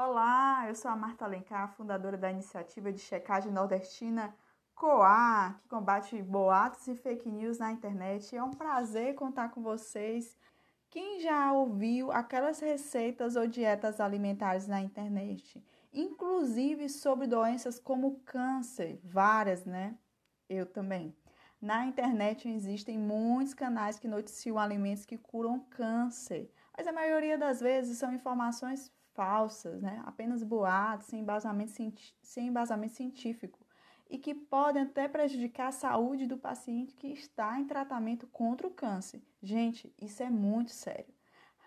Olá, eu sou a Marta Alencar, fundadora da iniciativa de checagem nordestina COA, que combate boatos e fake news na internet. É um prazer contar com vocês. Quem já ouviu aquelas receitas ou dietas alimentares na internet, inclusive sobre doenças como câncer, várias, né? Eu também. Na internet existem muitos canais que noticiam alimentos que curam câncer, mas a maioria das vezes são informações falsas, né? apenas boatos, sem embasamento, sem embasamento científico, e que podem até prejudicar a saúde do paciente que está em tratamento contra o câncer. Gente, isso é muito sério.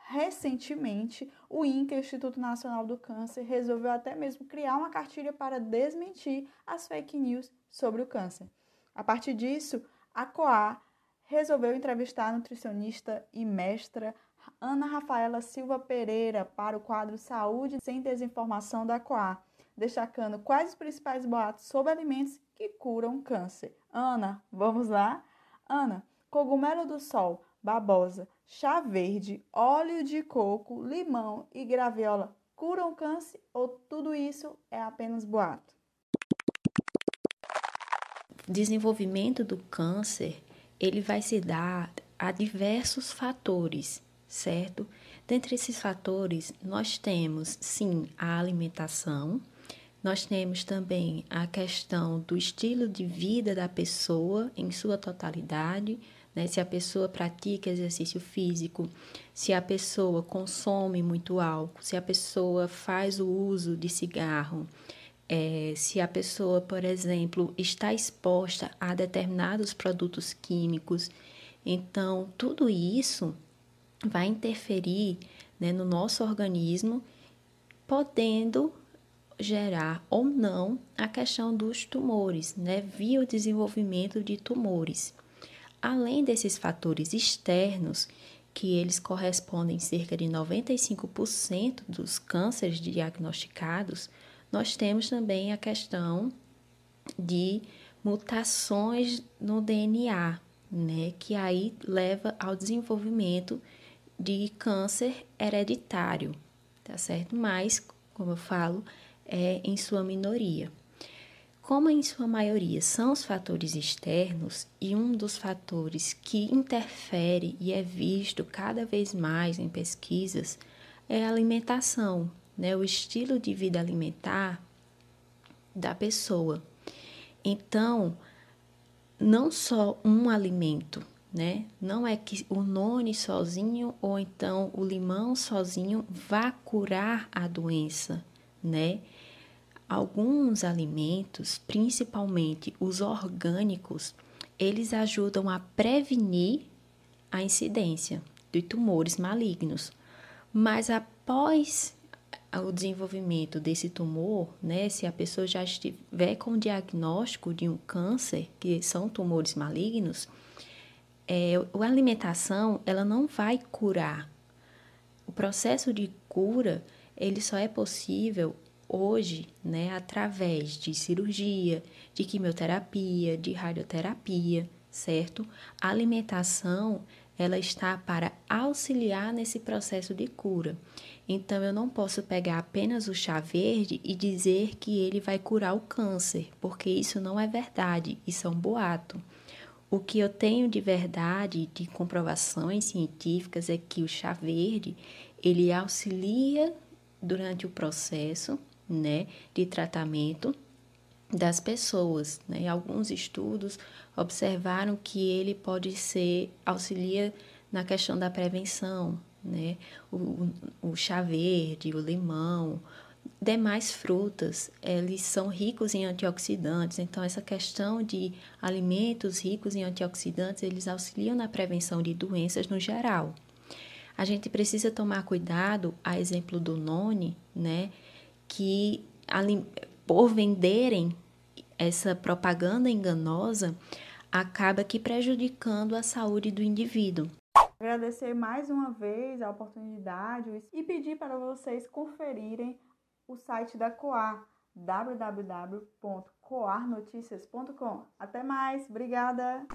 Recentemente, o INCA, Instituto Nacional do Câncer, resolveu até mesmo criar uma cartilha para desmentir as fake news sobre o câncer. A partir disso, a COA resolveu entrevistar a nutricionista e mestra Ana Rafaela Silva Pereira para o quadro Saúde sem Desinformação da Coar, destacando quais os principais boatos sobre alimentos que curam câncer. Ana, vamos lá? Ana, cogumelo do sol, babosa, chá verde, óleo de coco, limão e graviola curam câncer ou tudo isso é apenas boato? Desenvolvimento do câncer, ele vai se dar a diversos fatores certo? Dentre esses fatores, nós temos sim a alimentação, nós temos também a questão do estilo de vida da pessoa em sua totalidade, né? se a pessoa pratica exercício físico, se a pessoa consome muito álcool, se a pessoa faz o uso de cigarro, é, se a pessoa, por exemplo, está exposta a determinados produtos químicos. Então, tudo isso vai interferir né, no nosso organismo, podendo gerar ou não a questão dos tumores, né, via o desenvolvimento de tumores. Além desses fatores externos, que eles correspondem cerca de 95% dos cânceres diagnosticados, nós temos também a questão de mutações no DNA, né, que aí leva ao desenvolvimento de câncer hereditário, tá certo? Mas, como eu falo, é em sua minoria. Como em sua maioria são os fatores externos e um dos fatores que interfere e é visto cada vez mais em pesquisas é a alimentação, né? o estilo de vida alimentar da pessoa. Então, não só um alimento, né? Não é que o noni sozinho ou então o limão sozinho vá curar a doença, né? Alguns alimentos, principalmente os orgânicos, eles ajudam a prevenir a incidência de tumores malignos. Mas após o desenvolvimento desse tumor, né, se a pessoa já estiver com o diagnóstico de um câncer, que são tumores malignos, é, a alimentação ela não vai curar. O processo de cura ele só é possível hoje, né, através de cirurgia, de quimioterapia, de radioterapia, certo? A alimentação ela está para auxiliar nesse processo de cura. Então eu não posso pegar apenas o chá verde e dizer que ele vai curar o câncer, porque isso não é verdade, isso é um boato. O que eu tenho de verdade, de comprovações científicas, é que o chá verde ele auxilia durante o processo, né, de tratamento das pessoas. Né? Alguns estudos observaram que ele pode ser auxilia na questão da prevenção, né? O, o chá verde, o limão, demais frutas, eles são ricos em antioxidantes, então essa questão de alimentos ricos em antioxidantes, eles auxiliam na prevenção de doenças no geral. A gente precisa tomar cuidado, a exemplo do noni, né, que por venderem essa propaganda enganosa, acaba que prejudicando a saúde do indivíduo. Agradecer mais uma vez a oportunidade e pedir para vocês conferirem o site da Coar, www.coarnoticias.com. Até mais, obrigada!